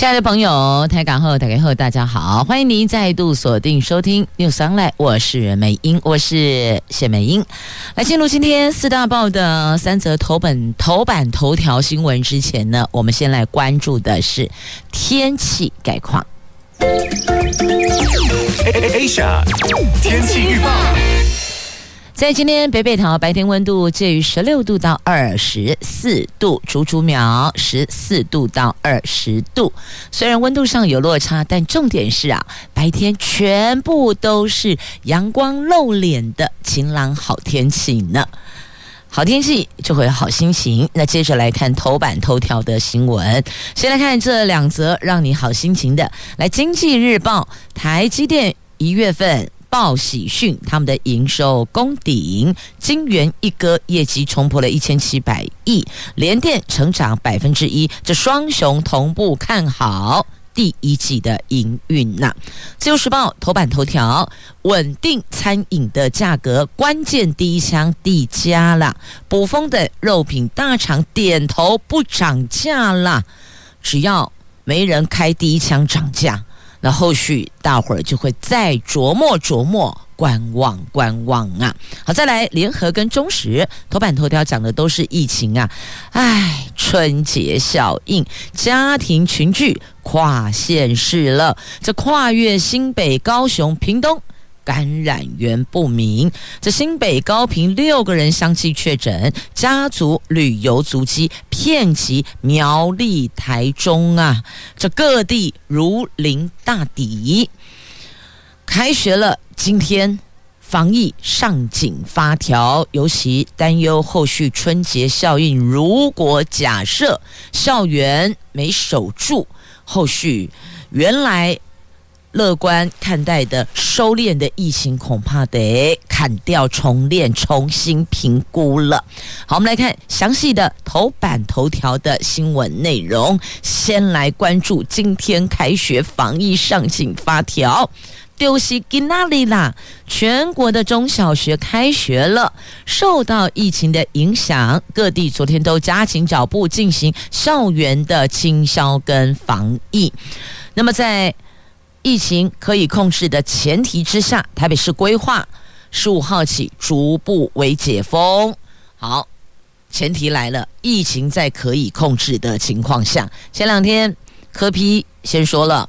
亲爱的朋友，台港后、台港后，大家好，欢迎您再度锁定收听 New Sunlight 我是美英，我是谢美英。来进入今天四大报的三则头本头版头条新闻之前呢，我们先来关注的是天气概况。Asia 天气预报。在今天北北桃白天温度介于十六度到二十四度，竹竹苗十四度到二十度。虽然温度上有落差，但重点是啊，白天全部都是阳光露脸的晴朗好天气呢。好天气就会有好心情。那接着来看头版头条的新闻，先来看这两则让你好心情的。来，《经济日报》台积电一月份。报喜讯，他们的营收攻顶，金圆一哥业绩冲破了一千七百亿，联电成长百分之一，这双雄同步看好第一季的营运呐。自由时报头版头条：稳定餐饮的价格，关键第一枪递加了，补风的肉品大厂点头不涨价了，只要没人开第一枪涨价。那后续大伙儿就会再琢磨琢磨，观望观望啊！好，再来联合跟中时头版头条讲的都是疫情啊，唉，春节效应，家庭群聚跨县市了，这跨越新北、高雄、屏东。感染源不明，这新北高屏六个人相继确诊，家族旅游足迹遍及苗栗、台中啊，这各地如临大敌。开学了，今天防疫上紧发条，尤其担忧后续春节效应。如果假设校园没守住，后续原来。乐观看待的收敛的疫情，恐怕得砍掉重练，重新评估了。好，我们来看详细的头版头条的新闻内容。先来关注今天开学防疫上紧发条，丢西吉那里啦！全国的中小学开学了，受到疫情的影响，各地昨天都加紧脚步进行校园的清消跟防疫。那么在疫情可以控制的前提之下，台北市规划十五号起逐步为解封。好，前提来了，疫情在可以控制的情况下，前两天柯 P 先说了，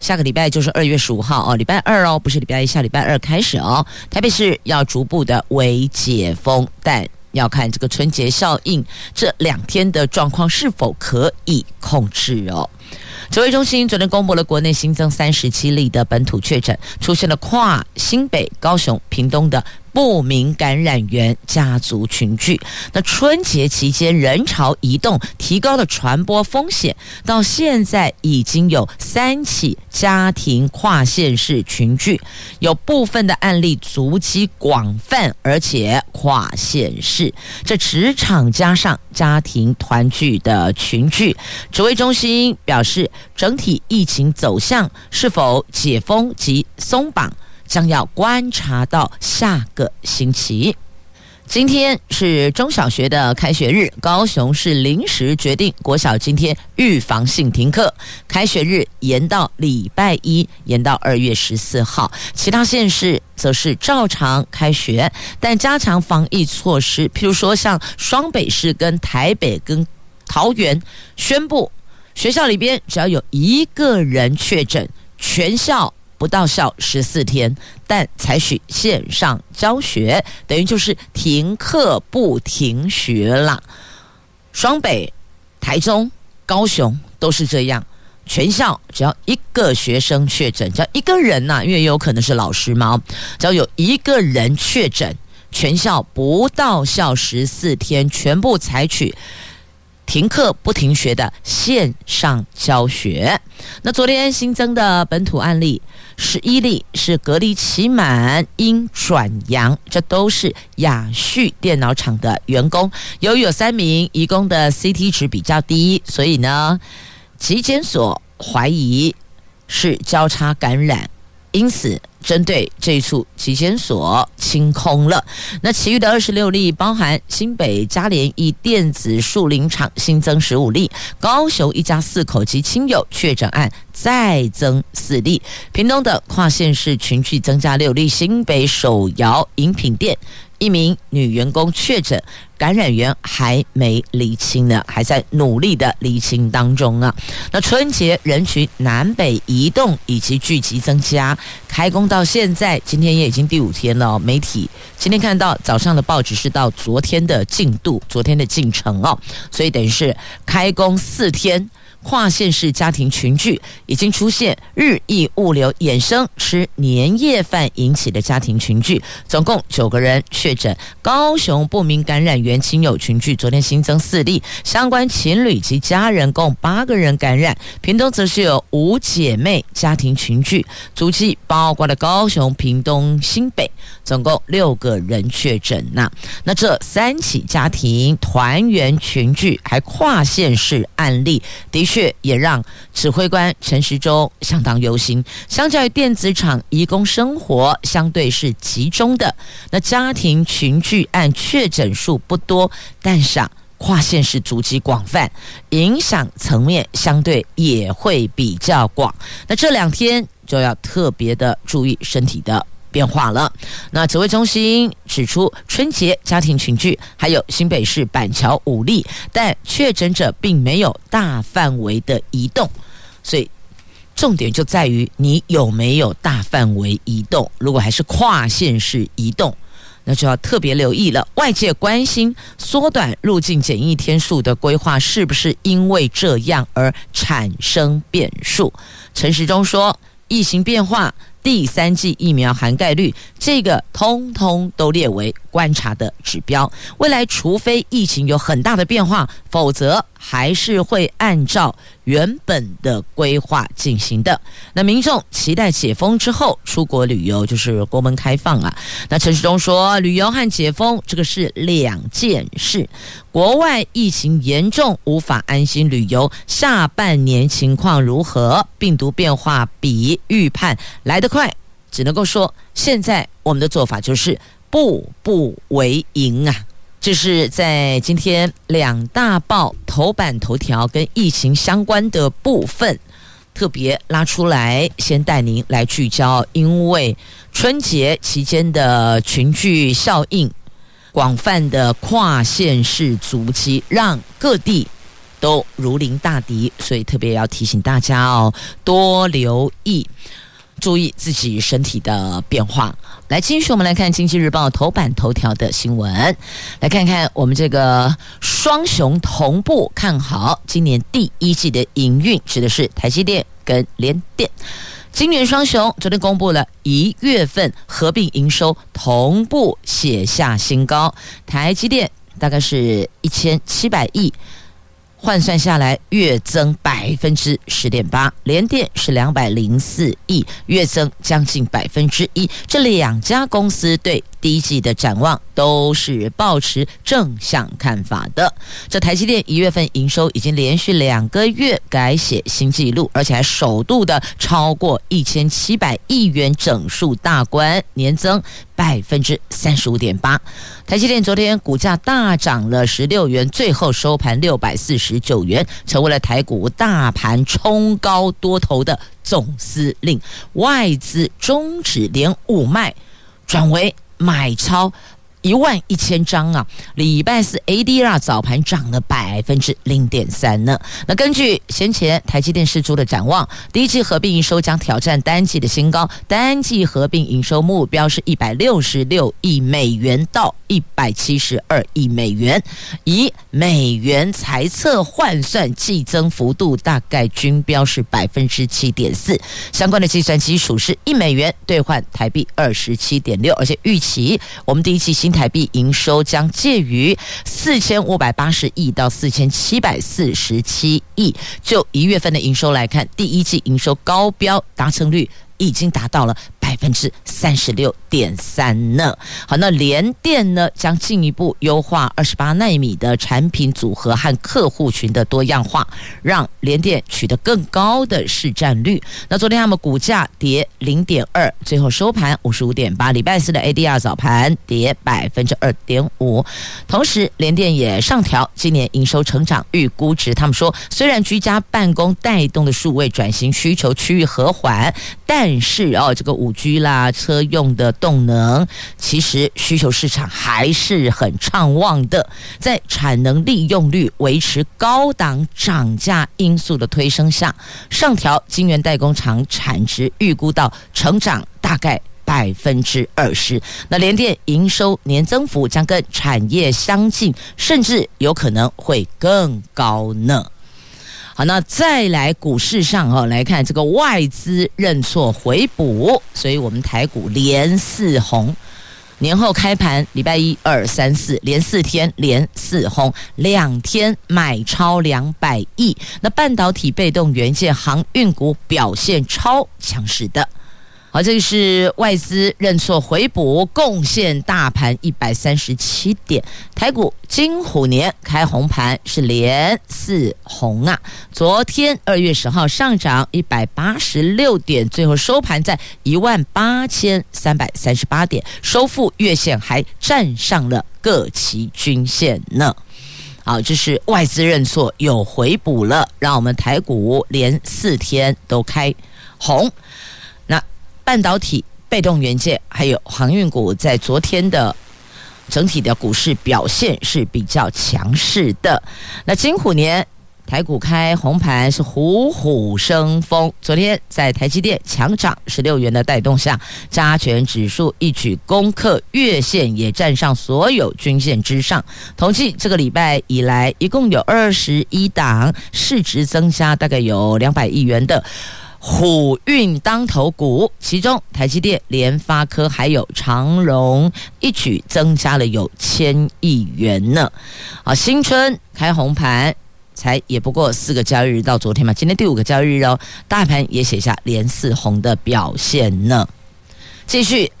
下个礼拜就是二月十五号哦，礼拜二哦，不是礼拜一，下礼拜二开始哦，台北市要逐步的为解封，但要看这个春节效应这两天的状况是否可以控制哦。指挥中心昨天公布了国内新增三十七例的本土确诊，出现了跨新北、高雄、屏东的。不明感染源家族群聚，那春节期间人潮移动提高了传播风险，到现在已经有三起家庭跨县市群聚，有部分的案例足迹广泛，而且跨县市，这职场加上家庭团聚的群聚，指挥中心表示，整体疫情走向是否解封及松绑。将要观察到下个星期。今天是中小学的开学日，高雄市临时决定国小今天预防性停课，开学日延到礼拜一，延到二月十四号。其他县市则是照常开学，但加强防疫措施，譬如说像双北市跟台北跟桃园宣布，学校里边只要有一个人确诊，全校。不到校十四天，但采取线上教学，等于就是停课不停学了。双北、台中、高雄都是这样，全校只要一个学生确诊，只要一个人呐、因为有可能是老师嘛，只要有一个人确诊，全校不到校十四天，全部采取。停课不停学的线上教学。那昨天新增的本土案例十一例是隔离期满因转阳，这都是亚旭电脑厂的员工。由于有三名移工的 CT 值比较低，所以呢，疾检所怀疑是交叉感染。因此，针对这处期间所清空了。那其余的二十六例，包含新北嘉联一电子树林场新增十五例，高雄一家四口及亲友确诊案再增四例，屏东的跨县市群聚增加六例，新北手摇饮品店。一名女员工确诊，感染源还没厘清呢，还在努力的厘清当中啊。那春节人群南北移动以及聚集增加，开工到现在，今天也已经第五天了。媒体今天看到早上的报纸是到昨天的进度，昨天的进程哦，所以等于是开工四天。跨县市家庭群聚已经出现日益物流衍生吃年夜饭引起的家庭群聚，总共九个人确诊。高雄不明感染源亲友群聚，昨天新增四例，相关情侣及家人共八个人感染。屏东则是有五姐妹家庭群聚，足迹包括了高雄、屏东、新北，总共六个人确诊呐。那这三起家庭团圆群聚还跨县市案例，的。却也让指挥官陈时中相当忧心。相较于电子厂移工生活相对是集中的，那家庭群聚案确诊数不多，但是啊，跨县市足迹广泛，影响层面相对也会比较广。那这两天就要特别的注意身体的变化了。那指挥中心指出，春节家庭群聚还有新北市板桥五例，但确诊者并没有大范围的移动，所以重点就在于你有没有大范围移动。如果还是跨县市移动，那就要特别留意了。外界关心缩短入境检疫天数的规划，是不是因为这样而产生变数？陈时中说，疫情变化。第三剂疫苗涵盖率，这个通通都列为观察的指标。未来除非疫情有很大的变化，否则还是会按照原本的规划进行的。那民众期待解封之后出国旅游，就是国门开放啊。那陈时中说，旅游和解封这个是两件事。国外疫情严重，无法安心旅游。下半年情况如何？病毒变化比预判来得快，只能够说，现在我们的做法就是步步为营啊！这是在今天两大报头版头条跟疫情相关的部分，特别拉出来，先带您来聚焦，因为春节期间的群聚效应。广泛的跨县市足迹，让各地都如临大敌，所以特别要提醒大家哦，多留意，注意自己身体的变化。来，继续我们来看《经济日报》头版头条的新闻，来看看我们这个双雄同步看好今年第一季的营运，指的是台积电跟联电。晶圆双雄昨天公布了一月份合并营收同步写下新高，台积电大概是一千七百亿。换算下来，月增百分之十点八，联电是两百零四亿，月增将近百分之一。这两家公司对第一季的展望都是抱持正向看法的。这台积电一月份营收已经连续两个月改写新纪录，而且还首度的超过一千七百亿元整数大关，年增百分之三十五点八。台积电昨天股价大涨了十六元，最后收盘六百四十九元，成为了台股大盘冲高多头的总司令。外资终止连五卖，转为买超。一万一千张啊！礼拜四 ADR 早盘涨了百分之零点三呢。那根据先前台积电释出的展望，第一季合并营收将挑战单季的新高，单季合并营收目标是一百六十六亿美元到一百七十二亿美元，以美元财测换算，季增幅度大概均标是百分之七点四。相关的计算基础是一美元兑换台币二十七点六，而且预期我们第一季新台币营收将介于四千五百八十亿到四千七百四十七亿。就一月份的营收来看，第一季营收高标达成率已经达到了百分之三十六点三呢。好，那联电呢将进一步优化二十八纳米的产品组合和客户群的多样化，让联电取得更高的市占率。那昨天他们股价跌零点二，最后收盘五十五点八。礼拜四的 ADR 早盘跌百分之二点五，同时联电也上调今年营收成长预估值。他们说，虽然居家办公带动的数位转型需求趋于和缓，但是哦，这个五居啦，车用的动能，其实需求市场还是很畅旺的。在产能利用率维持高档涨价因素的推升下，上调晶圆代工厂产值预估到成长大概百分之二十。那联电营收年增幅将跟产业相近，甚至有可能会更高呢。好，那再来股市上哈，来看这个外资认错回补，所以我们台股连四红。年后开盘，礼拜一、二、三、四连四天连四红，两天买超两百亿。那半导体、被动元件、航运股表现超强势的。好，这个是外资认错回补，贡献大盘一百三十七点。台股金虎年开红盘是连四红啊！昨天二月十号上涨一百八十六点，最后收盘在一万八千三百三十八点，收复月线，还站上了各期均线呢。好，这是外资认错有回补了，让我们台股连四天都开红。半导体、被动元件还有航运股，在昨天的整体的股市表现是比较强势的。那金虎年台股开红盘是虎虎生风，昨天在台积电强涨十六元的带动下，加权指数一举攻克月线，也站上所有均线之上。统计这个礼拜以来，一共有二十一档市值增加大概有两百亿元的。虎运当头股，其中台积电、联发科还有长荣一举增加了有千亿元呢。啊，新春开红盘，才也不过四个交易日到昨天嘛，今天第五个交易日哦，大盘也写下连四红的表现呢。继续。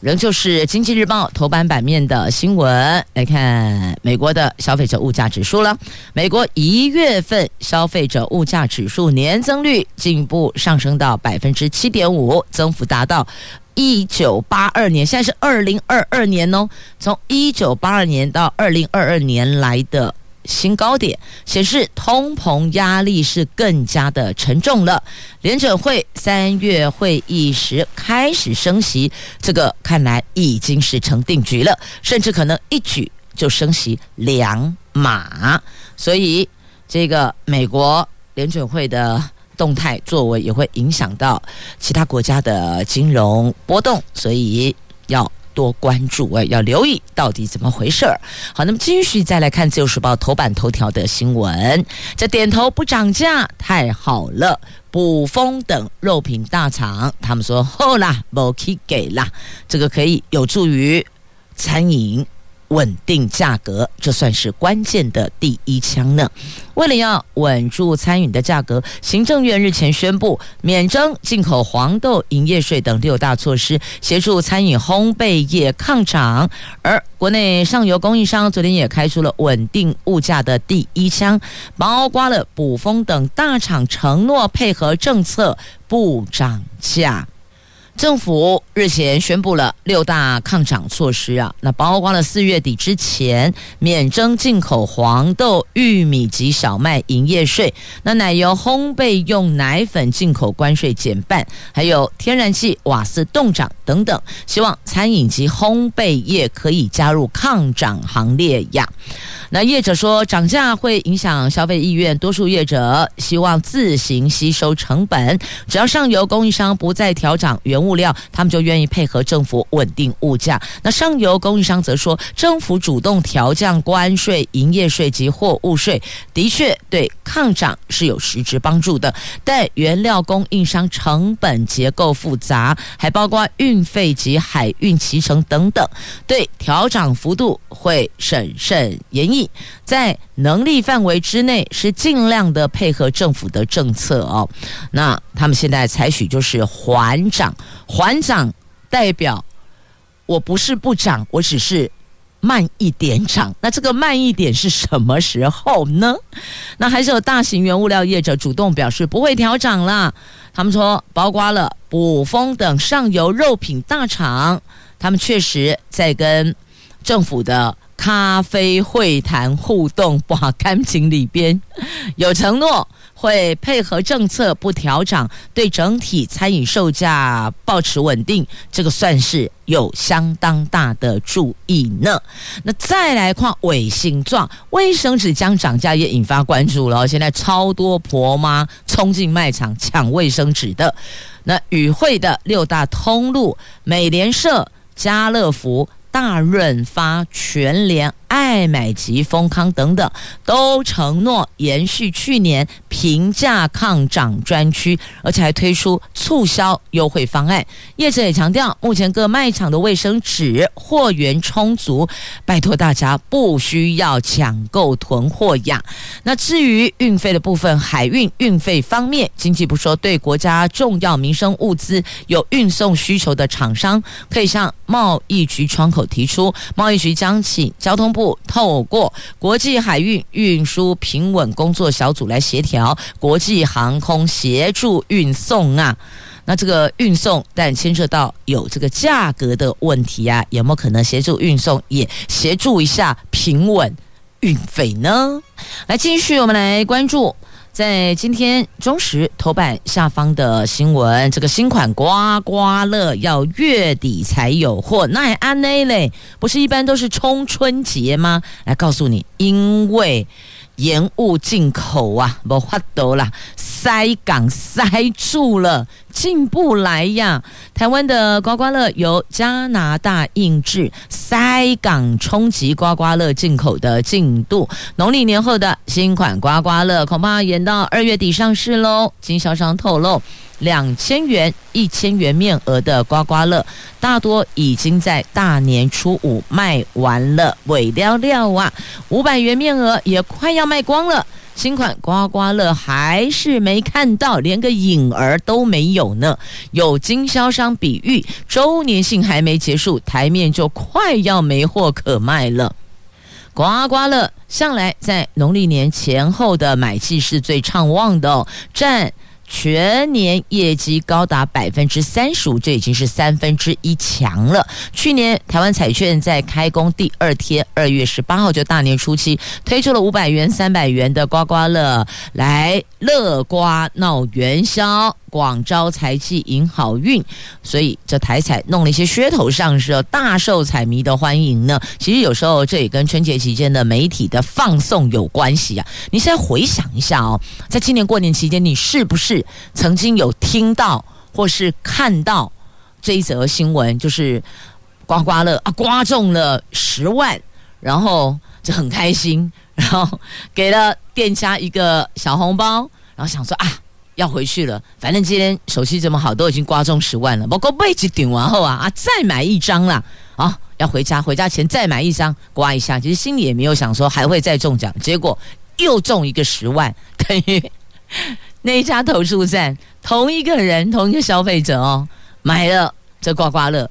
仍旧是《经济日报》头版版面的新闻，来看美国的消费者物价指数了。美国一月份消费者物价指数年增率进一步上升到百分之七点五，增幅达到一九八二年，现在是二零二二年哦，从一九八二年到二零二二年来的。新高点显示，通膨压力是更加的沉重了。联准会三月会议时开始升息，这个看来已经是成定局了，甚至可能一举就升息两码。所以，这个美国联准会的动态作为也会影响到其他国家的金融波动，所以要。多关注哎，要留意到底怎么回事儿。好，那么继续再来看《自由时报》头版头条的新闻。这点头不涨价太好了，补蜂等肉品大厂他们说好啦，没去给啦，这个可以有助于餐饮。稳定价格，这算是关键的第一枪呢。为了要稳住餐饮的价格，行政院日前宣布免征进口黄豆营业税等六大措施，协助餐饮烘焙业抗涨。而国内上游供应商昨天也开出了稳定物价的第一枪，包括了卜蜂等大厂承诺配合政策不涨价。政府日前宣布了六大抗涨措施啊，那包括了四月底之前免征进口黄豆、玉米及小麦营业税，那奶油烘焙用奶粉进口关税减半，还有天然气、瓦斯冻涨等等，希望餐饮及烘焙业可以加入抗涨行列呀。那业者说涨价会影响消费意愿，多数业者希望自行吸收成本，只要上游供应商不再调涨原物料，他们就愿意配合政府稳定物价。那上游供应商则说，政府主动调降关税、营业税及货物税，的确对抗涨是有实质帮助的。但原料供应商成本结构复杂，还包括运费及海运期程等等，对调涨幅度会审慎严议，在能力范围之内是尽量的配合政府的政策哦。那他们现在采取就是缓涨，缓涨代表我不是不涨，我只是。慢一点涨，那这个慢一点是什么时候呢？那还是有大型原物料业者主动表示不会调涨啦。他们说，包括了卜蜂等上游肉品大厂，他们确实在跟政府的咖啡会谈互动，把感情里边 有承诺。会配合政策不调整，对整体餐饮售价保持稳定，这个算是有相当大的注意呢。那再来看卫生状，卫生纸将涨价也引发关注了。现在超多婆妈冲进卖场抢卫生纸的。那与会的六大通路，美联社、家乐福。大润发、全联、爱买及丰康等等，都承诺延续去年平价抗涨专区，而且还推出促销优惠方案。业者也强调，目前各卖场的卫生纸货源充足，拜托大家不需要抢购囤货呀。那至于运费的部分，海运运费方面，经济部说，对国家重要民生物资有运送需求的厂商，可以向贸易局窗口。提出贸易局将请交通不透过国际海运运输平稳工作小组来协调国际航空协助运送啊，那这个运送但牵涉到有这个价格的问题啊，有没有可能协助运送也协助一下平稳运费呢？来继续，我们来关注。在今天中时头版下方的新闻，这个新款刮刮乐要月底才有货，那安内嘞，不是一般都是冲春节吗？来告诉你，因为。延误进口啊，无法得啦，塞港塞住了，进不来呀。台湾的刮刮乐由加拿大印制，塞港冲击刮刮乐进口的进度。农历年后的新款刮刮乐恐怕延到二月底上市喽。经销商透露。两千元、一千元面额的刮刮乐，大多已经在大年初五卖完了，尾了了啊！五百元面额也快要卖光了。新款刮刮乐还是没看到，连个影儿都没有呢。有经销商比喻，周年庆还没结束，台面就快要没货可卖了。刮刮乐向来在农历年前后的买气是最畅旺的哦，占。全年业绩高达百分之三十五，这已经是三分之一强了。去年台湾彩券在开工第二天，二月十八号就大年初七推出了五百元、三百元的刮刮乐，来乐刮闹元宵。广招财气迎好运，所以这台彩弄了一些噱头上市，大受彩迷的欢迎呢。其实有时候这也跟春节期间的媒体的放送有关系啊。你现在回想一下哦，在今年过年期间，你是不是曾经有听到或是看到这一则新闻？就是刮刮乐啊，刮中了十万，然后就很开心，然后给了店家一个小红包，然后想说啊。要回去了，反正今天手气这么好，都已经刮中十万了。不过被子顶完后啊啊，再买一张啦！啊，要回家，回家前再买一张，刮一下。其实心里也没有想说还会再中奖，结果又中一个十万，等于那一家投诉站同一个人，同一个消费者哦，买了这刮刮乐。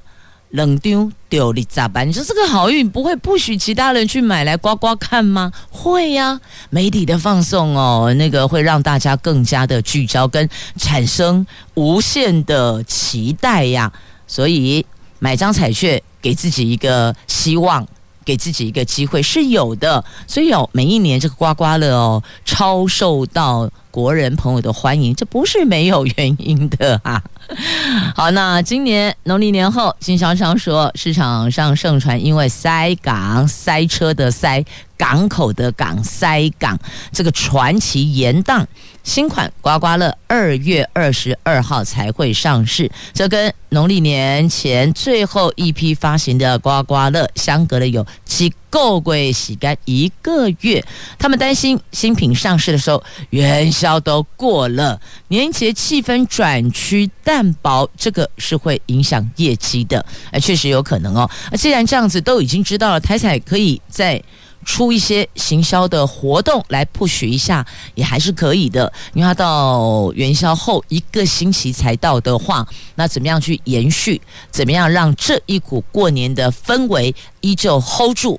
冷丢丢你咋办？你说这个好运不会不许其他人去买来刮刮看吗？会呀、媒体的放送哦，那个会让大家更加的聚焦跟产生无限的期待呀。所以买张彩券给自己一个希望，给自己一个机会是有的。所以哦，每一年这个刮刮乐哦，超受到国人朋友的欢迎，这不是没有原因的啊。好，那今年农历年后，经销商说市场上盛传因为塞港塞车的塞港口的港塞港，这个传奇延宕。新款刮刮乐二月二十二号才会上市，这跟农历年前最后一批发行的刮刮乐相隔了有几够鬼洗干一个月。他们担心新品上市的时候元宵都过了，年节气氛转趋淡薄，这个是会影响业绩的。哎，确实有可能哦。那既然这样子都已经知道了，台彩可以在。出一些行销的活动来 push 一下，也还是可以的。因为它到元宵后一个星期才到的话，那怎么样去延续？怎么样让这一股过年的氛围依旧 hold 住？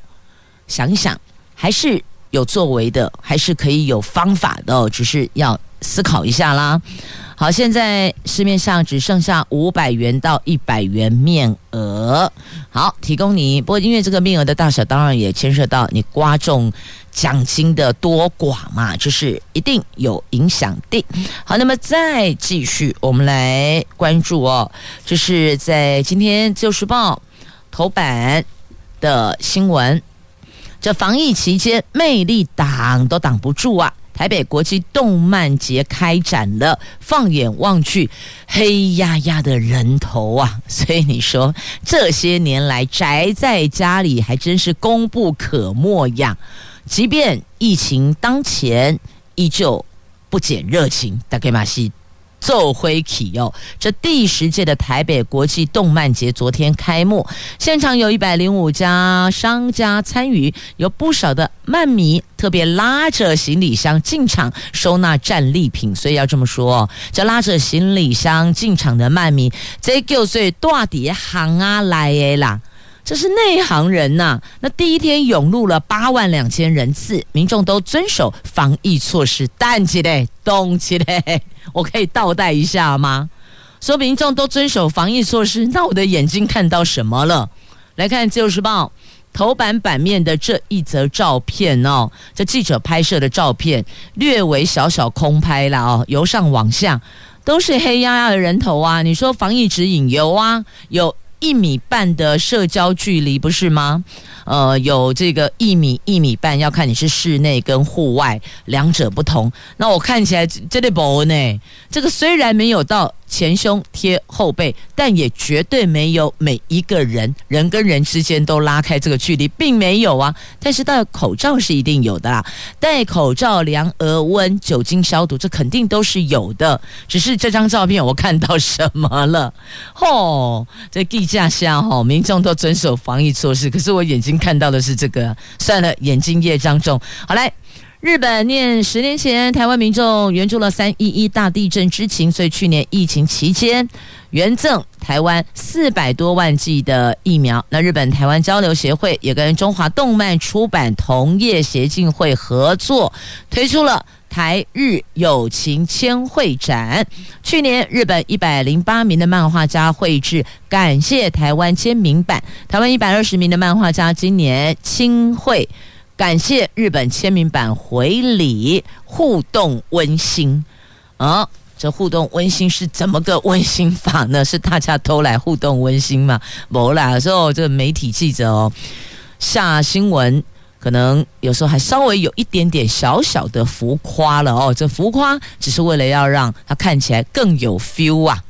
想一想，还是有作为的，还是可以有方法的，只是要思考一下啦。好，现在市面上只剩下五百元到一百元面额。好，提供你。不过，因为这个面额的大小，当然也牵涉到你刮中奖金的多寡嘛，就是一定有影响的。好，那么再继续，我们来关注哦，就是在今天《自由时报》头版的新闻，这防疫期间，魅力挡都挡不住啊。台北国际动漫节开展了，放眼望去，黑压压的人头啊！所以你说这些年来宅在家里，还真是功不可没呀。即便疫情当前，依旧不减热情。大概马西。奏辉起哦，这第十届的台北国际动漫节昨天开幕，现场有一百零五家商家参与，有不少的漫迷特别拉着行李箱进场收纳战利品，所以要这么说，这拉着行李箱进场的漫迷，这就是大底行啊来的啦。这是内行人呐、那第一天涌入了八万两千人次，民众都遵守防疫措施，淡起来，动起来。我可以倒带一下吗？说民众都遵守防疫措施，那我的眼睛看到什么了？来看《自由时报》头版版面的这一则照片哦，这记者拍摄的照片，略为小小空拍了哦，由上往下都是黑压压的人头啊！你说防疫指引有啊？有。一米半的社交距离不是吗？呃，有这个一米一米半，要看你是室内跟户外两者不同。那我看起来这里不呢？这个虽然没有到。前胸贴后背，但也绝对没有每一个人人跟人之间都拉开这个距离，并没有啊。但是戴口罩是一定有的啦，戴口罩、量额温、酒精消毒，这肯定都是有的。只是这张照片我看到什么了？哦，这地价下哈，民众都遵守防疫措施，可是我眼睛看到的是这个。算了，眼睛业障重。好来。日本念十年前台湾民众援助了三一一大地震之情，所以去年疫情期间援赠台湾四百多万剂的疫苗。那日本台湾交流协会也跟中华动漫出版同业协进会合作，推出了台日友情签绘展。去年日本一百零八名的漫画家绘制感谢台湾签名版，台湾一百二十名的漫画家今年亲绘。感谢日本签名版回礼，互动温馨啊！这互动温馨是怎么个温馨法呢？是大家都来互动温馨吗？没啦，有时候这个媒体记者哦下新闻，可能有时候还稍微有一点点小小的浮夸了哦。这浮夸只是为了要让它看起来更有 feel 啊，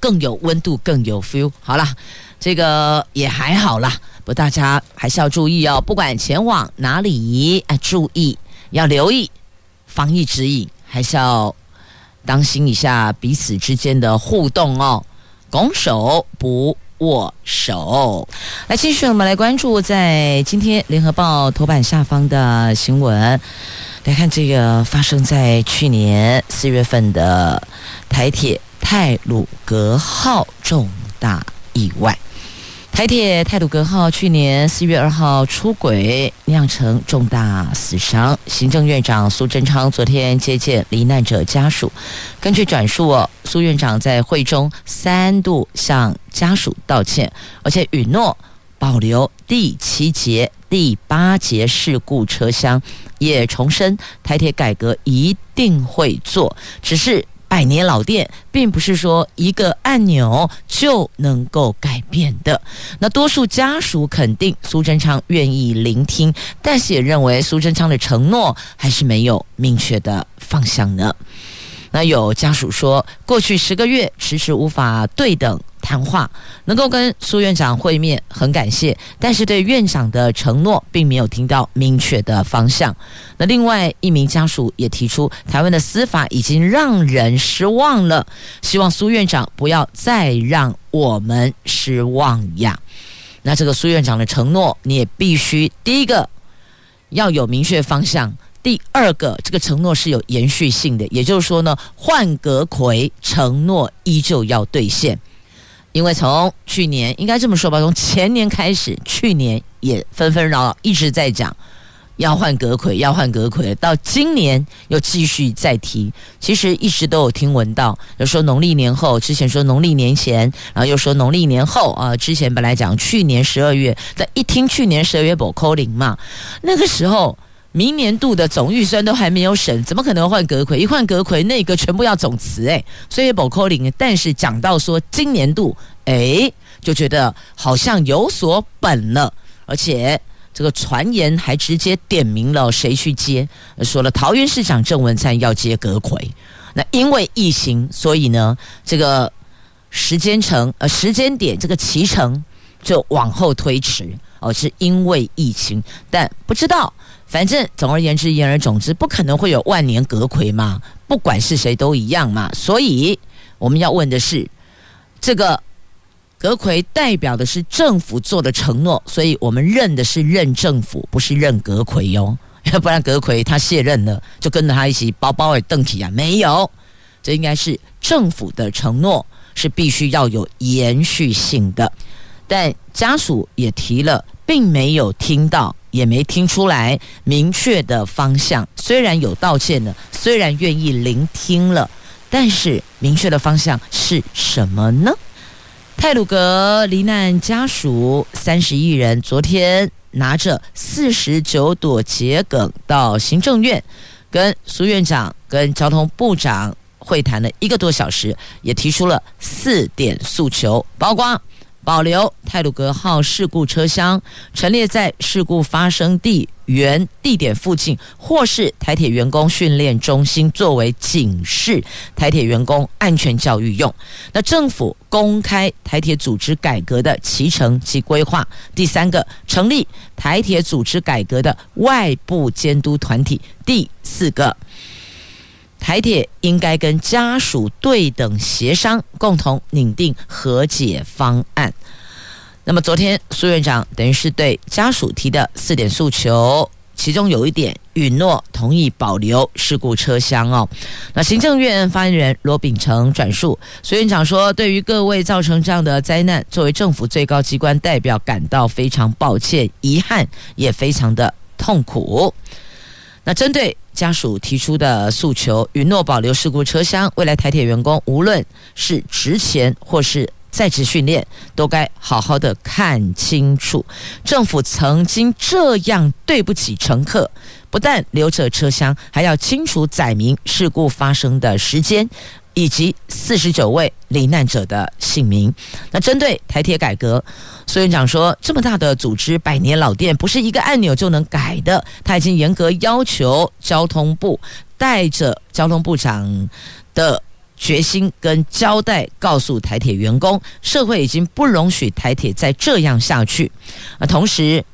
更有温度，更有 feel。好啦，这个也还好啦。不，大家还是要注意哦。不管前往哪里，哎，注意要留意防疫指引，还是要当心一下彼此之间的互动哦。拱手不握手。来，继续我们来关注在今天联合报头版下方的新闻，来看这个发生在去年四月份的台铁泰鲁格号重大意外。台铁泰鲁阁号去年四月二号出轨，酿成重大死伤。行政院长苏贞昌昨天接见罹难者家属，根据转述，苏院长在会中三度向家属道歉，而且允诺保留第七节、第八节事故车厢，也重申台铁改革一定会做，只是。百年老店，并不是说一个按钮就能够改变的。那多数家属肯定苏贞昌愿意聆听，但是也认为苏贞昌的承诺还是没有明确的方向呢。那有家属说，过去十个月迟迟无法对等谈话，能够跟苏院长会面很感谢，但是对院长的承诺并没有听到明确的方向。那另外一名家属也提出，台湾的司法已经让人失望了，希望苏院长不要再让我们失望呀。那这个苏院长的承诺，你也必须第一个要有明确方向。第二个，这个承诺是有延续性的，也就是说呢，换阁揆承诺依旧要兑现，因为从去年应该这么说吧，从前年开始，去年也纷纷扰扰一直在讲要换阁揆，要换阁揆，到今年又继续再提，其实一直都有听闻到，有说农历年后，之前说农历年前，然后又说农历年后啊，之前本来讲去年十二月，但一听去年十二月不扣零嘛，那个时候。明年度的总预算都还没有审，怎么可能换阁揆？一换阁揆，那个全部要总辞诶，所以不扣零。但是讲到说今年度，诶，就觉得好像有所本了，而且这个传言还直接点名了谁去接，说了桃园市长郑文灿要接阁揆。那因为疫情，所以呢，这个时间程呃时间点这个期程就往后推迟哦，是因为疫情，但不知道。反正总而言之，言而总之，不可能会有万年阁揆嘛，不管是谁都一样嘛。所以我们要问的是，这个阁揆代表的是政府做的承诺，所以我们认的是认政府，不是认阁揆哟。要不然阁揆他卸任了，就跟着他一起包包尔邓体啊？没有，这应该是政府的承诺，是必须要有延续性的。但家属也提了，并没有听到。也没听出来明确的方向，虽然有道歉了，虽然愿意聆听了，但是明确的方向是什么呢？泰鲁格罹难家属三十一人，昨天拿着四十九朵桔梗到行政院，跟苏院长、跟交通部长会谈了一个多小时，也提出了四点诉求，包括。保留泰鲁阁号事故车厢陈列在事故发生地原地点附近，或是台铁员工训练中心，作为警示台铁员工安全教育用。那政府公开台铁组织改革的期程及规划。第三个，成立台铁组织改革的外部监督团体。第四个。台铁应该跟家属对等协商，共同拟定和解方案。那么昨天苏院长等于是对家属提的四点诉求，其中有一点允诺同意保留事故车厢哦。那行政院发言人罗秉成转述苏院长说：“对于各位造成这样的灾难，作为政府最高机关代表，感到非常抱歉、遗憾，也非常的痛苦。”那针对。家属提出的诉求，允诺保留事故车厢。未来台铁员工，无论是职前或是在职训练，都该好好的看清楚。政府曾经这样对不起乘客，不但留着车厢，还要清楚载明事故发生的时间。以及四十九位罹难者的姓名。那针对台铁改革，苏院长说，这么大的组织，百年老店，不是一个按钮就能改的。他已经严格要求交通部带着交通部长的决心跟交代，告诉台铁员工，社会已经不容许台铁再这样下去。啊，同时。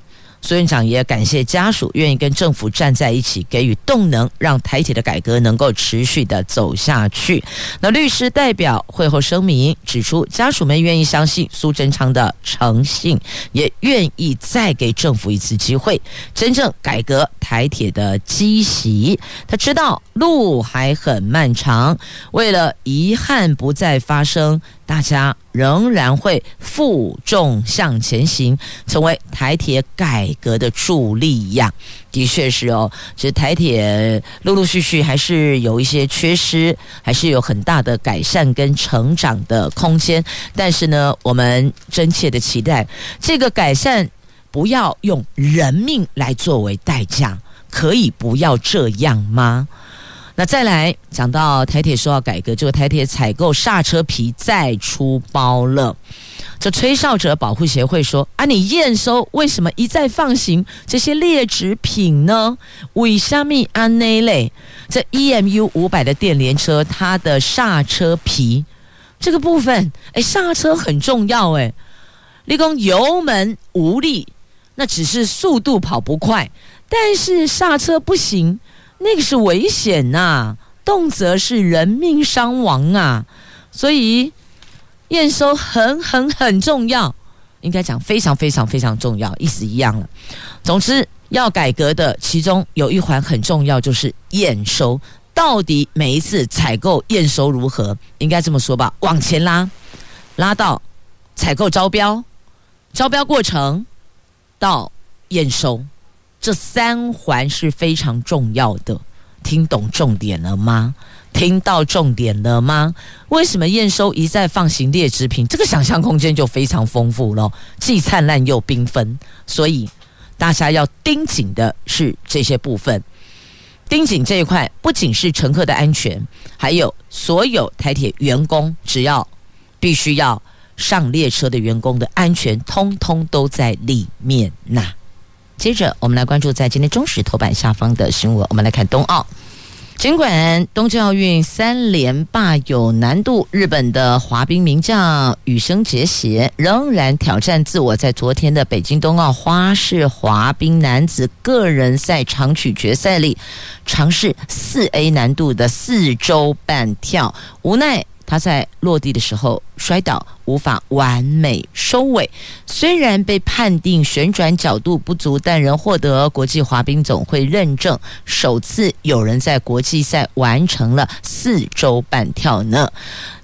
苏院长也感谢家属愿意跟政府站在一起，给予动能，让台铁的改革能够持续的走下去。那律师代表会后声明指出，家属们愿意相信苏贞昌的诚信，也愿意再给政府一次机会，真正改革台铁的积习。他知道路还很漫长，为了遗憾不再发生。大家仍然会负重向前行，成为台铁改改革的助力一样。的确是哦，其实台铁陆陆续续还是有一些缺失，还是有很大的改善跟成长的空间。但是呢，我们真切的期待这个改善不要用人命来作为代价，可以不要这样吗？那再来讲到台铁说要改革，就台铁采购刹车皮再出包了。这吹哨者保护协会说：“啊，你验收为什么一再放行这些劣质品呢？为什么安内类这 EMU 五百的电联车，它的刹车皮这个部分，哎，刹车很重要，哎，立功油门无力，那只是速度跑不快，但是刹车不行，那个是危险呐、啊，动则是人命伤亡啊，所以。”验收很很很重要，应该讲非常非常非常重要，意思一样了。总之要改革的，其中有一环很重要，就是验收。到底每一次采购验收如何？应该这么说吧，往前拉，拉到采购招标，招标过程到验收，这三环是非常重要的。听懂重点了吗？听到重点了吗？为什么验收一再放行劣质品？这个想象空间就非常丰富了，既灿烂又缤纷。所以大家要盯紧的是这些部分，盯紧这一块，不仅是乘客的安全，还有所有台铁员工，只要必须要上列车的员工的安全，通通都在里面呐。接着，我们来关注在今天中时头版下方的新闻，我们来看冬奥。尽管东京奥运三连霸有难度，日本的滑冰名将羽生结弦仍然挑战自我，在昨天的北京冬奥花式滑冰男子个人赛长曲决赛里，尝试四 A 难度的四周半跳，无奈。他在落地的时候摔倒，无法完美收尾。虽然被判定旋转角度不足，但仍获得国际滑冰总会认证，首次有人在国际赛完成了四周半跳呢。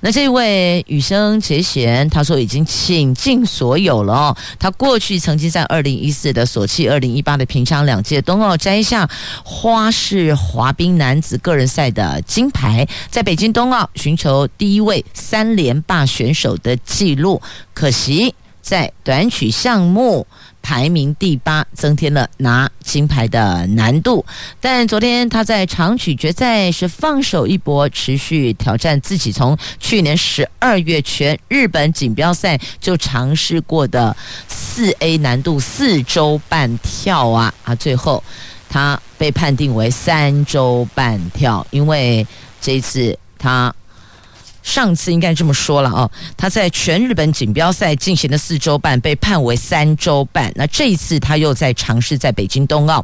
那这位羽生结弦，他说已经倾尽所有了哦。他过去曾经在二零一四的索契、二零一八的平昌两届冬奥摘下花式滑冰男子个人赛的金牌，在北京冬奥寻求第一位三连霸选手的纪录，可惜在短曲项目。排名第八，增添了拿金牌的难度。但昨天他在长曲决赛是放手一搏，持续挑战自己从去年十二月全日本锦标赛就尝试过的四 A 难度四周半跳啊啊！最后他被判定为三周半跳，因为这一次他。上次应该这么说了啊，他在全日本锦标赛进行的四周半被判为三周半。那这一次他又在尝试在北京冬奥，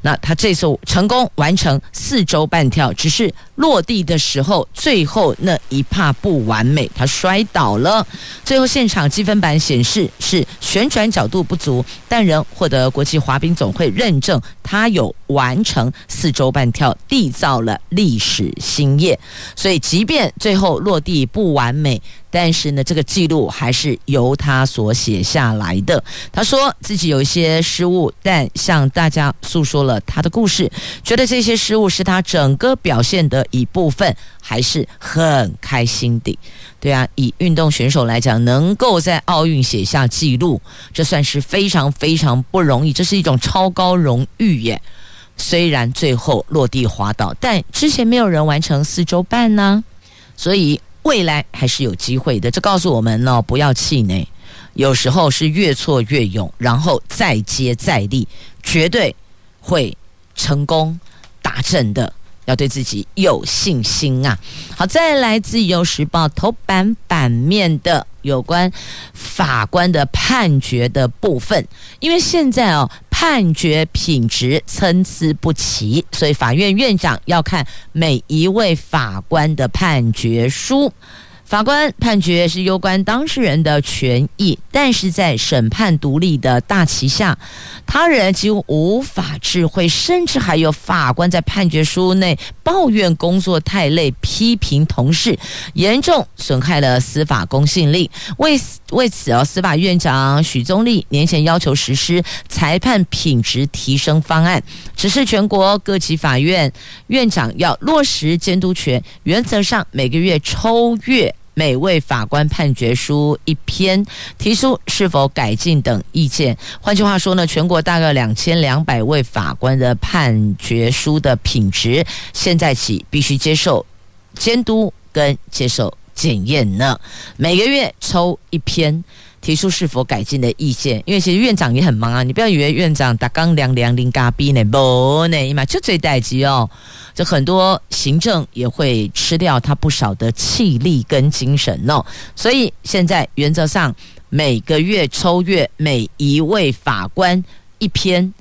那他这次成功完成四周半跳，只是落地的时候最后那一帕不完美，他摔倒了。最后现场积分板显示是旋转角度不足，但仍获得国际滑冰总会认证，他有完成四周半跳，缔造了历史新业。所以即便最后落地不完美，但是呢，这个记录还是由他所写下来的。他说自己有一些失误，但向大家诉说了他的故事，觉得这些失误是他整个表现的一部分，还是很开心的。对啊，以运动选手来讲，能够在奥运写下记录，这算是非常非常不容易，这是一种超高荣誉耶。虽然最后落地滑倒，但之前没有人完成四周半呢，所以。未来还是有机会的，这告诉我们呢，不要气馁，有时候是越挫越勇，然后再接再厉，绝对会成功达阵的。要对自己有信心啊！好，再来自《由时报》头版版面的有关法官的判决的部分，因为现在哦，判决品质参差不齐，所以法院院长要看每一位法官的判决书。法官判决是攸关当事人的权益，但是在审判独立的大旗下，他人几乎无法智慧，甚至还有法官在判决书内抱怨工作太累，批评同事，严重损害了司法公信力。为为此啊，司法院长许宗力年前要求实施裁判品质提升方案，指示全国各级法院院长要落实监督权，原则上每个月抽阅。每位法官判决书一篇，提出是否改进等意见。换句话说呢，全国大概两千两百位法官的判决书的品质，现在起必须接受监督跟接受检验呢。每个月抽一篇。提出是否改进的意见，因为其实院长也很忙啊。你不要以为院长打刚凉凉零嘎逼呢，不呢嘛，就最待机哦。就很多行政也会吃掉他不少的气力跟精神哦。所以现在原则上每个月抽阅每一位法官一篇。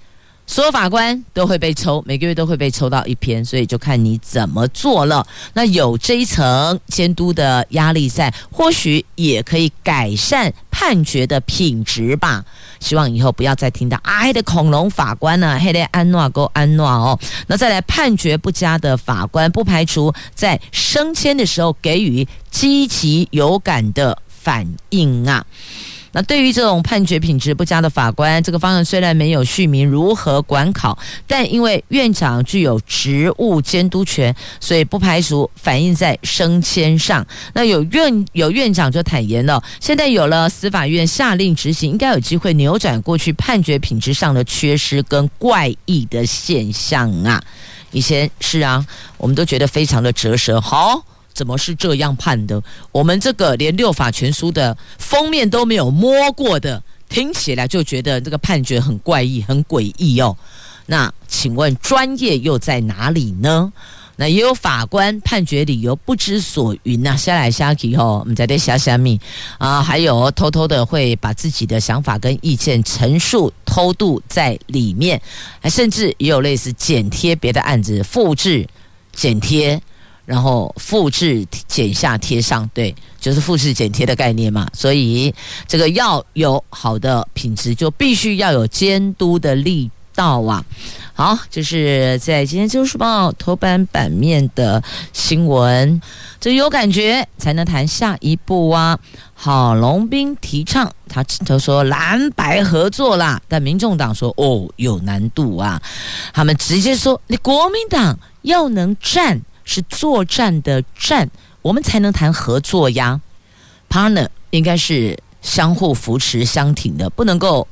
所有法官都会被抽，每个月都会被抽到一篇，所以就看你怎么做了。那有这一层监督的压力在，或许也可以改善判决的品质吧。希望以后不要再听到哎的恐龙法官呢、黑的安诺够安诺哦。那再来判决不佳的法官，不排除在升迁的时候给予积极有感的反应啊。那对于这种判决品质不佳的法官，这个方案虽然没有续名如何管考，但因为院长具有职务监督权，所以不排除反映在升迁上。那有院有院长就坦言了，现在有了司法院下令执行，应该有机会扭转过去判决品质上的缺失跟怪异的现象啊。以前是啊，我们都觉得非常的折舌，好。怎么是这样判的？我们这个连六法全书的封面都没有摸过的，听起来就觉得这个判决很怪异、很诡异哦。那请问专业又在哪里呢？那也有法官判决理由不知所云呐，下来下去哦，我们在这下下面啊，还有偷偷的会把自己的想法跟意见陈述偷渡在里面，还甚至也有类似剪贴别的案子复制剪贴。然后复制剪下贴上，对，就是复制剪贴的概念嘛。所以这个要有好的品质，就必须要有监督的力道啊。好，就是在今天《自由时报》头版版面的新闻，这有感觉才能谈下一步啊。郝龙斌提倡他他说蓝白合作啦，但民众党说哦有难度啊。他们直接说你国民党要能战。是作战的战，我们才能谈合作呀。Partner 应该是相互扶持、相挺的，不能够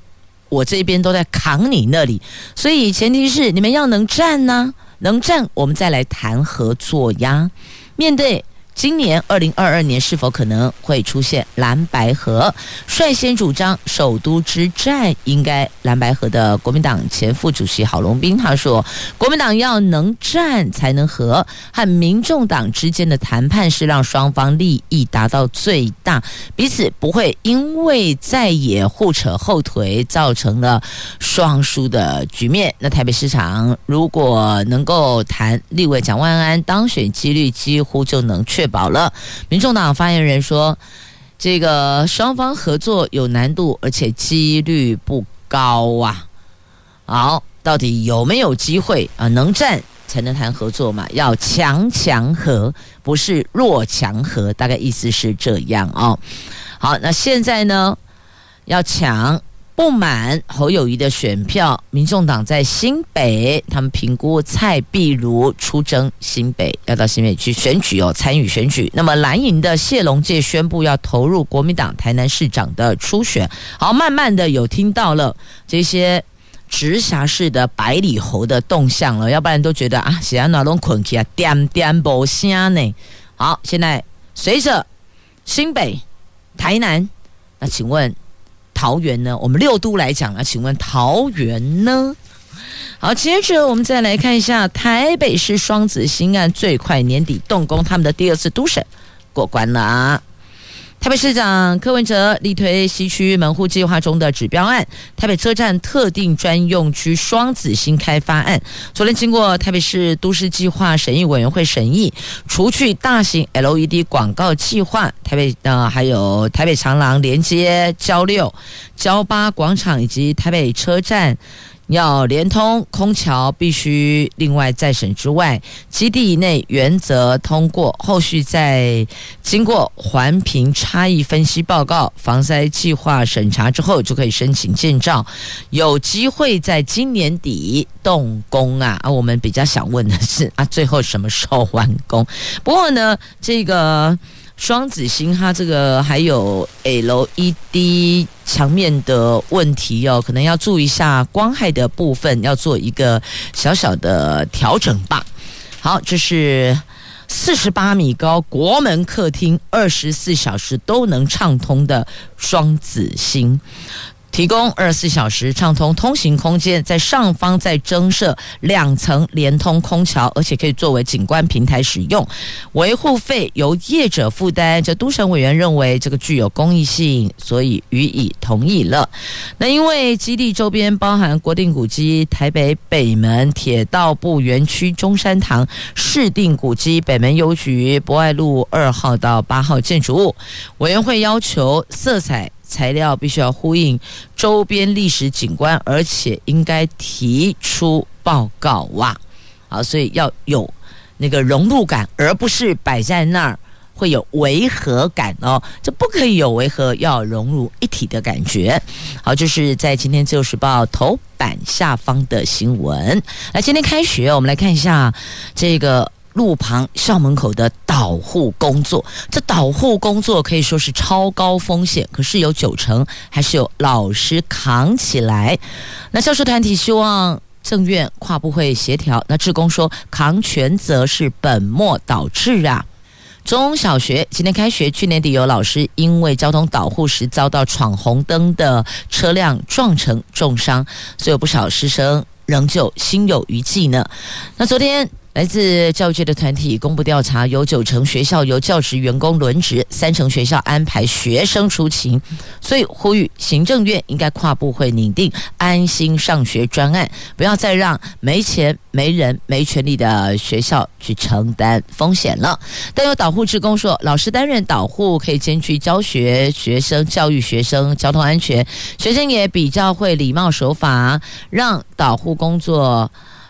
我这边都在扛你那里。所以前提是你们要能战呢、能战我们再来谈合作呀。面对。今年二零二二年是否可能会出现蓝白合？率先主张首都之战应该蓝白合的国民党前副主席郝龙斌他说：“国民党要能战才能和，和民众党之间的谈判是让双方利益达到最大，彼此不会因为在野互扯后腿，造成了双输的局面。那台北市长如果能够谈立委蒋万安当选几率，几乎就能确。”饱了，民众党发言人说：“这个双方合作有难度，而且几率不高啊。好，到底有没有机会啊？能战才能谈合作嘛？要强强合，不是弱强合，大概意思是这样哦。好，那现在呢，要抢。”不满侯友宜的选票，民众党在新北，他们评估蔡壁如出征新北，要到新北去选举哦，参与选举。那么蓝营的谢龙介宣布要投入国民党台南市长的初选。好，慢慢的有听到了这些直辖市的百里侯的动向了，要不然都觉得啊，现在哪拢困起啊，点点无声呢。好，现在随着新北、台南，那请问？桃园呢？我们六都来讲啊，请问桃园呢？好，接着我们再来看一下台北市双子星案，最快年底动工，他们的第二次都审过关了啊。台北市长柯文哲力推西区门户计划中的指标案——台北车站特定专用区双子星开发案，昨天经过台北市都市计划审议委员会审议，除去大型 LED 广告计划，台北呃还有台北长廊连接交六、交八广场以及台北车站。要连通空桥，必须另外再审之外，基地以内原则通过，后续再经过环评差异分析报告、防灾计划审查之后，就可以申请建造，有机会在今年底动工啊！啊，我们比较想问的是啊，最后什么时候完工？不过呢，这个。双子星它这个还有 LED 墙面的问题哦，可能要注意一下光害的部分，要做一个小小的调整吧。好，这是四十八米高国门客厅，二十四小时都能畅通的双子星。提供二十四小时畅通通行空间，在上方再增设两层连通空桥，而且可以作为景观平台使用。维护费由业者负担。这都审委员认为这个具有公益性，所以予以同意了。那因为基地周边包含国定古迹台北北门、铁道部园区中山堂、市定古迹北门邮局、博爱路二号到八号建筑物，委员会要求色彩。材料必须要呼应周边历史景观，而且应该提出报告哇！啊，所以要有那个融入感，而不是摆在那儿会有违和感哦。这不可以有违和，要融入一体的感觉。好，就是在今天《自由时报》头版下方的新闻。来，今天开学，我们来看一下这个。路旁校门口的导护工作，这导护工作可以说是超高风险，可是有九成还是由老师扛起来。那教师团体希望政院跨部会协调。那志工说扛全责是本末倒置啊！中小学今天开学，去年底有老师因为交通导护时遭到闯红灯的车辆撞成重伤，所以有不少师生仍旧心有余悸呢。那昨天。来自教育界的团体公布调查，有九成学校由教职员工轮值，三成学校安排学生出勤，所以呼吁行政院应该跨部会拟定安心上学专案，不要再让没钱、没人、没权利的学校去承担风险了。但有导护职工说，老师担任导护可以兼具教学、学生教育、学生交通安全，学生也比较会礼貌守法，让导护工作。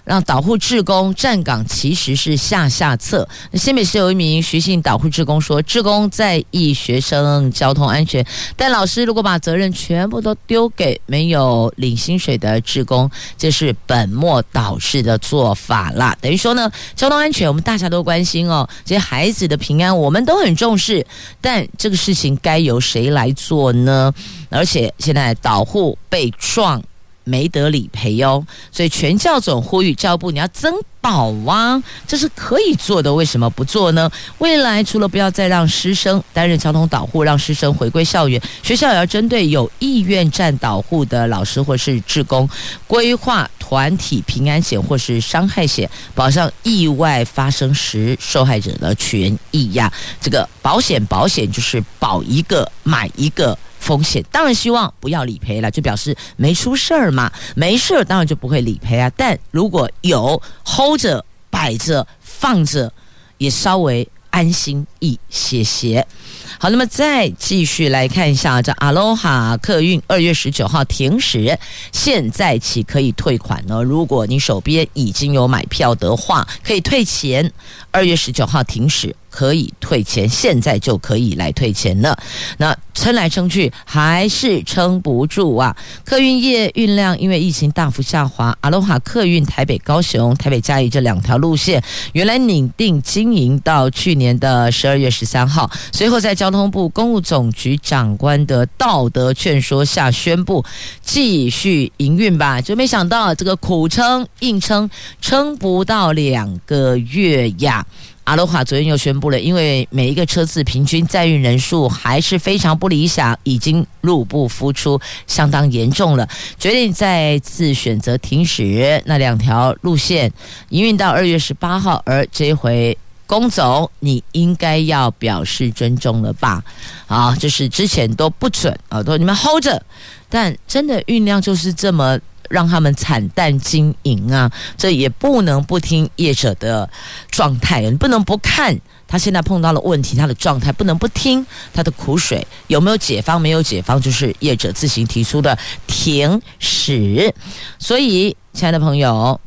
让导护志工站岗其实是下下策。新北市有一名徐姓导护志工说，志工在意学生交通安全，但老师如果把责任全部都丢给没有领薪水的志工，这是本末倒置的做法啦。等于说呢，交通安全我们大家都关心哦，这些孩子的平安我们都很重视，但这个事情该由谁来做呢？而且现在导护被撞。没得理赔哦，所以全教总呼吁教育部你要增保啊，这是可以做的，为什么不做呢？未来除了不要再让师生担任交通导护，让师生回归校园，学校也要针对有意愿站导护的老师或是志工，规划团体平安险或是伤害险，保障意外发生时受害者的权益呀。这个保险保险就是保一个买一个。风险当然希望不要理赔了，就表示没出事儿嘛，没事儿当然就不会理赔啊。但如果有 hold 着、摆着、放着，也稍微安心一些些。好，那么再继续来看一下这阿罗哈客运二月十九号停驶，现在起可以退款呢。如果你手边已经有买票的话，可以退钱。二月十九号停驶。可以退钱，现在就可以来退钱了。那撑来撑去还是撑不住啊！客运业运量因为疫情大幅下滑，阿罗哈客运台北、高雄、台北嘉义这两条路线，原来拟定经营到去年的十二月十三号，随后在交通部公务总局长官的道德劝说下宣布继续营运吧。就没想到这个苦撑硬撑，撑不到两个月呀。阿罗哈昨天又宣布了，因为每一个车次平均载运人数还是非常不理想，已经入不敷出，相当严重了，决定再次选择停驶那两条路线，营运到二月十八号。而这回，龚总，你应该要表示尊重了吧？啊，就是之前都不准啊，都你们 hold 着，但真的运量就是这么。让他们惨淡经营啊，这也不能不听业者的状态，你不能不看他现在碰到了问题，他的状态不能不听他的苦水，有没有解方？没有解方，就是业者自行提出的停驶。所以，亲爱的朋友，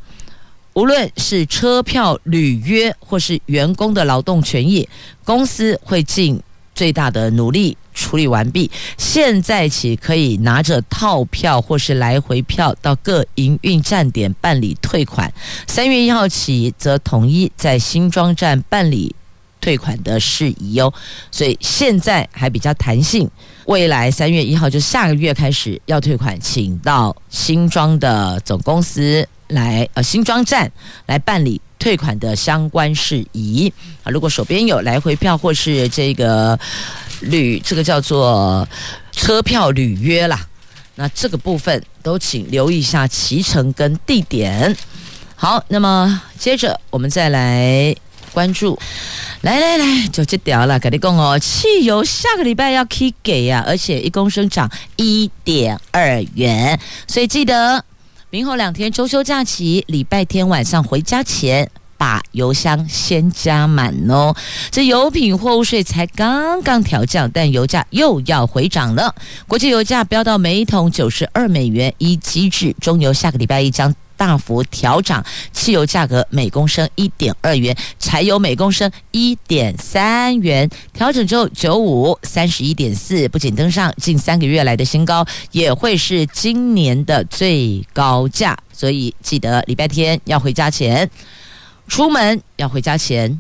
无论是车票履约或是员工的劳动权益，公司会尽最大的努力。处理完毕，现在起可以拿着套票或是来回票到各营运站点办理退款。三月一号起则统一在新庄站办理退款的事宜哦。所以现在还比较弹性，未来三月一号就下个月开始要退款，请到新庄的总公司来，呃，新庄站来办理退款的相关事宜啊。如果手边有来回票或是这个旅，这个叫做车票履约啦。那这个部分都请留意一下期程跟地点。好，那么接着我们再来关注，来来来，就这条了，跟你讲哦，汽油下个礼拜要起给呀，而且一公升涨一点二元，所以记得明后两天周休假期，礼拜天晚上回家前。把油箱先加满哦！这油品货物税才刚刚调降，但油价又要回涨了。国际油价飙到每桶九十二美元一机制，中油下个礼拜一将大幅调涨汽油价格，每公升一点二元，柴油每公升一点三元。调整之后，九五三十一点四，不仅登上近三个月来的新高，也会是今年的最高价。所以记得礼拜天要回家前。出门要回家前，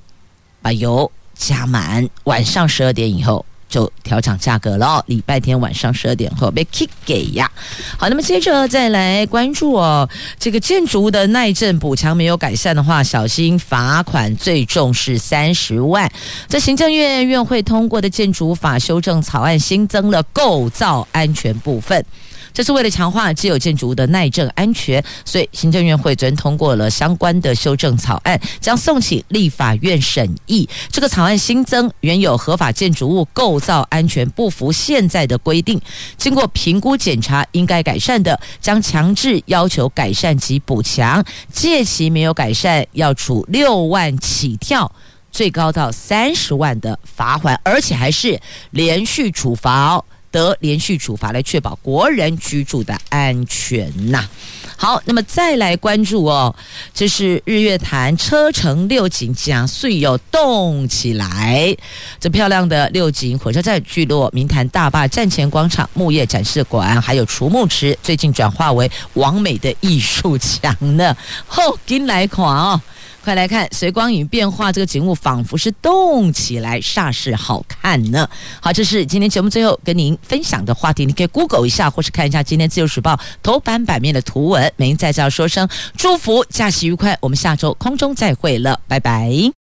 把油加满。晚上十二点以后就调涨价格了。礼拜天晚上十二点后被 kick 给呀。好，那么接着再来关注哦，这个建筑物的耐震补强没有改善的话，小心罚款，最重是三十万。在行政院院会通过的建筑法修正草案新增了构造安全部分。这是为了强化既有建筑物的耐震安全，所以行政院会昨天通过了相关的修正草案，将送请立法院审议。这个草案新增原有合法建筑物构造安全不符现在的规定，经过评估检查应该改善的，将强制要求改善及补强；届期没有改善，要处六万起跳，最高到三十万的罚锾，而且还是连续处罚。得连续处罚来确保国人居住的安全呐。好，那么再来关注哦，这是日月潭车城六景加岁又动起来。这漂亮的六景火车站聚落、明潭大坝站前广场、木业展示馆，还有储木池，最近转化为完美的艺术墙呢。后进来看哦。快来看，随光影变化，这个景物仿佛是动起来，煞是好看呢。好，这是今天节目最后跟您分享的话题，你可以 Google 一下，或是看一下今天自由时报头版版面的图文。美英再次要说声祝福，假期愉快，我们下周空中再会了，拜拜。